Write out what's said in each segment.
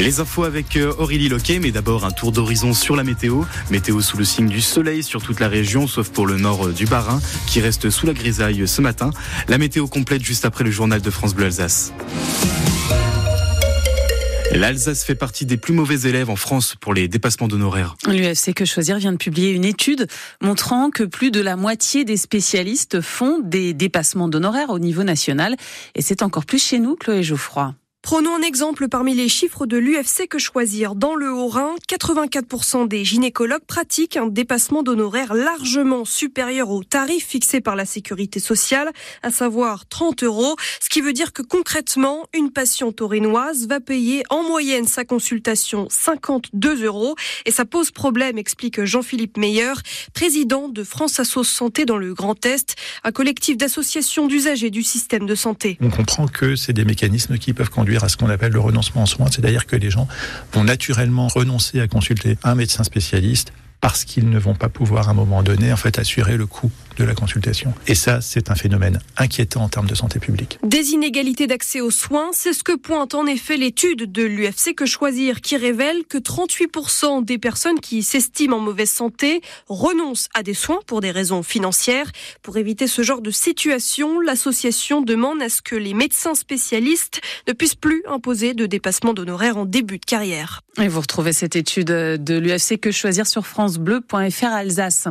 Les infos avec euh, Aurélie Loquet, mais d'abord un tour d'horizon sur la météo. Météo sous le signe du soleil sur toute la région, sauf pour le nord euh, du Bas-Rhin, qui reste sous la grisaille ce matin. La météo complète juste après le journal de France Bleu Alsace. L'Alsace fait partie des plus mauvais élèves en France pour les dépassements d'honoraires. L'UFC Que Choisir vient de publier une étude montrant que plus de la moitié des spécialistes font des dépassements d'honoraires au niveau national. Et c'est encore plus chez nous, Chloé Geoffroy. Prenons un exemple parmi les chiffres de l'UFC que choisir. Dans le Haut-Rhin, 84% des gynécologues pratiquent un dépassement d'honoraires largement supérieur au tarif fixé par la sécurité sociale, à savoir 30 euros. Ce qui veut dire que concrètement, une patiente taurinoise va payer en moyenne sa consultation 52 euros. Et ça pose problème, explique Jean-Philippe Meyer, président de France Assos Santé dans le Grand Est, un collectif d'associations d'usagers du système de santé. On comprend que c'est des mécanismes qui peuvent conduire à ce qu'on appelle le renoncement en soins, c'est-à-dire que les gens vont naturellement renoncer à consulter un médecin spécialiste parce qu'ils ne vont pas pouvoir à un moment donné en fait assurer le coût de la consultation. Et ça, c'est un phénomène inquiétant en termes de santé publique. Des inégalités d'accès aux soins, c'est ce que pointe en effet l'étude de l'UFC Que Choisir qui révèle que 38% des personnes qui s'estiment en mauvaise santé renoncent à des soins pour des raisons financières. Pour éviter ce genre de situation, l'association demande à ce que les médecins spécialistes ne puissent plus imposer de dépassement d'honoraires en début de carrière. Et vous retrouvez cette étude de l'UFC Que Choisir sur francebleu.fr Alsace.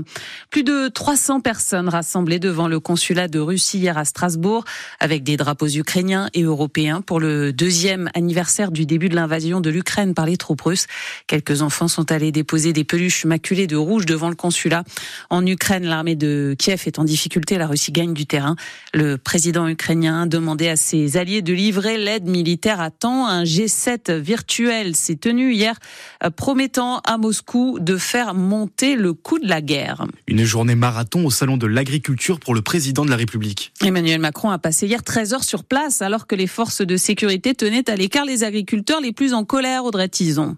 Plus de 300 personnes rassemblés devant le consulat de Russie hier à Strasbourg avec des drapeaux ukrainiens et européens pour le deuxième anniversaire du début de l'invasion de l'Ukraine par les troupes russes. Quelques enfants sont allés déposer des peluches maculées de rouge devant le consulat. En Ukraine, l'armée de Kiev est en difficulté. La Russie gagne du terrain. Le président ukrainien a demandé à ses alliés de livrer l'aide militaire à temps. Un G7 virtuel s'est tenu hier, promettant à Moscou de faire monter le coût de la guerre. Une journée marathon au salon de l'agriculture pour le président de la République. Emmanuel Macron a passé hier 13 heures sur place alors que les forces de sécurité tenaient à l'écart les agriculteurs les plus en colère, Audrey Tison.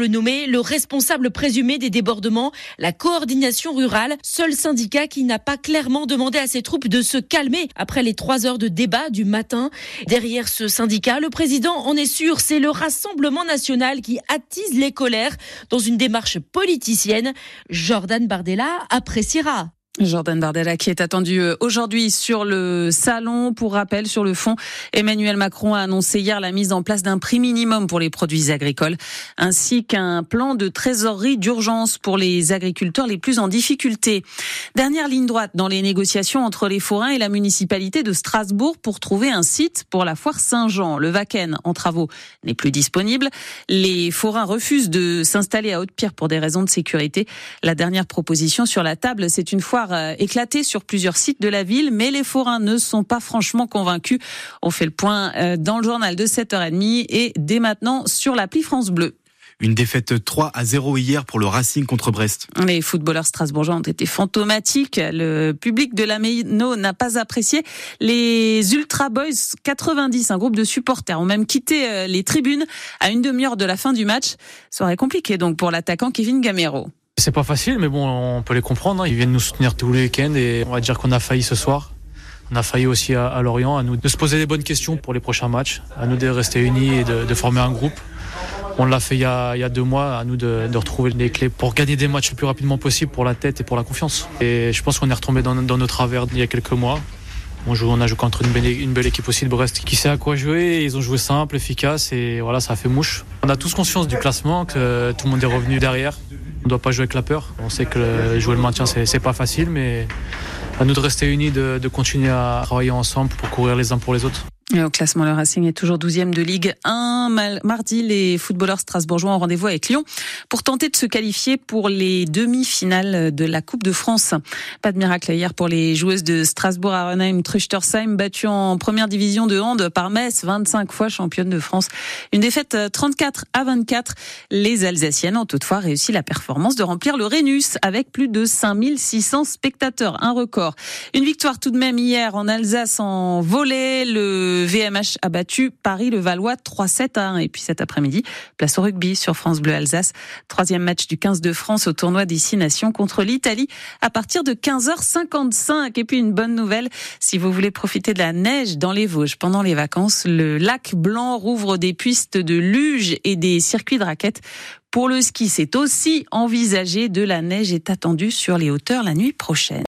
le nommer le responsable présumé des débordements, la coordination rurale, seul syndicat qui n'a pas clairement demandé à ses troupes de se calmer après les trois heures de débat du matin. Derrière ce syndicat, le président en est sûr, c'est le Rassemblement national qui attise les colères dans une démarche politicienne. Jordan Bardella appréciera. Jordan Bardella qui est attendu euh, aujourd'hui sur le salon. Pour rappel, sur le fond, Emmanuel Macron a annoncé hier la mise en place d'un prix minimum pour les produits agricoles, ainsi qu'un plan de trésorerie d'urgence pour les agriculteurs les plus en difficulté. Dernière ligne droite dans les négociations entre les forains et la municipalité de Strasbourg pour trouver un site pour la foire Saint-Jean. Le Vaken en travaux n'est plus disponible. Les forains refusent de s'installer à Haute-Pierre pour des raisons de sécurité. La dernière proposition sur la table, c'est une foire euh, éclaté sur plusieurs sites de la ville, mais les forains ne sont pas franchement convaincus. On fait le point euh, dans le journal de 7h30 et dès maintenant sur l'appli France Bleu. Une défaite 3 à 0 hier pour le Racing contre Brest. Les footballeurs strasbourgeois ont été fantomatiques. Le public de la Méno n'a pas apprécié. Les Ultra Boys 90, un groupe de supporters, ont même quitté euh, les tribunes à une demi-heure de la fin du match. Ça aurait compliqué donc pour l'attaquant Kevin Gamero. C'est pas facile, mais bon, on peut les comprendre. Hein. Ils viennent nous soutenir tous les week-ends et on va dire qu'on a failli ce soir. On a failli aussi à, Lorient, à nous de se poser des bonnes questions pour les prochains matchs, à nous de rester unis et de, former un groupe. On l'a fait il y, a, deux mois, à nous de, retrouver les clés pour gagner des matchs le plus rapidement possible pour la tête et pour la confiance. Et je pense qu'on est retombé dans, nos travers il y a quelques mois. On, a joué contre une belle, une belle, équipe aussi de Brest qui sait à quoi jouer. Ils ont joué simple, efficace et voilà, ça a fait mouche. On a tous conscience du classement, que tout le monde est revenu derrière. On ne doit pas jouer avec la peur. On sait que jouer le maintien, c'est pas facile, mais à nous de rester unis, de, de continuer à travailler ensemble pour courir les uns pour les autres. Et au classement, le Racing est toujours 12e de Ligue 1. Mardi, les footballeurs strasbourgeois ont rendez-vous avec Lyon pour tenter de se qualifier pour les demi-finales de la Coupe de France. Pas de miracle hier pour les joueuses de Strasbourg, Arenheim, Truchtersheim, battues en première division de hand par Metz, 25 fois championne de France. Une défaite 34 à 24. Les Alsaciennes ont toutefois réussi la performance de remplir le Rhenus avec plus de 5600 spectateurs. Un record. Une victoire tout de même hier en Alsace en volée. Le VMH a battu Paris-le-Valois 3-7 à 1. Et puis cet après-midi, place au rugby sur France Bleu Alsace. Troisième match du 15 de France au tournoi des Six Nations contre l'Italie à partir de 15h55. Et puis une bonne nouvelle, si vous voulez profiter de la neige dans les Vosges pendant les vacances, le lac Blanc rouvre des pistes de luge et des circuits de raquettes. Pour le ski, c'est aussi envisagé. De la neige est attendue sur les hauteurs la nuit prochaine.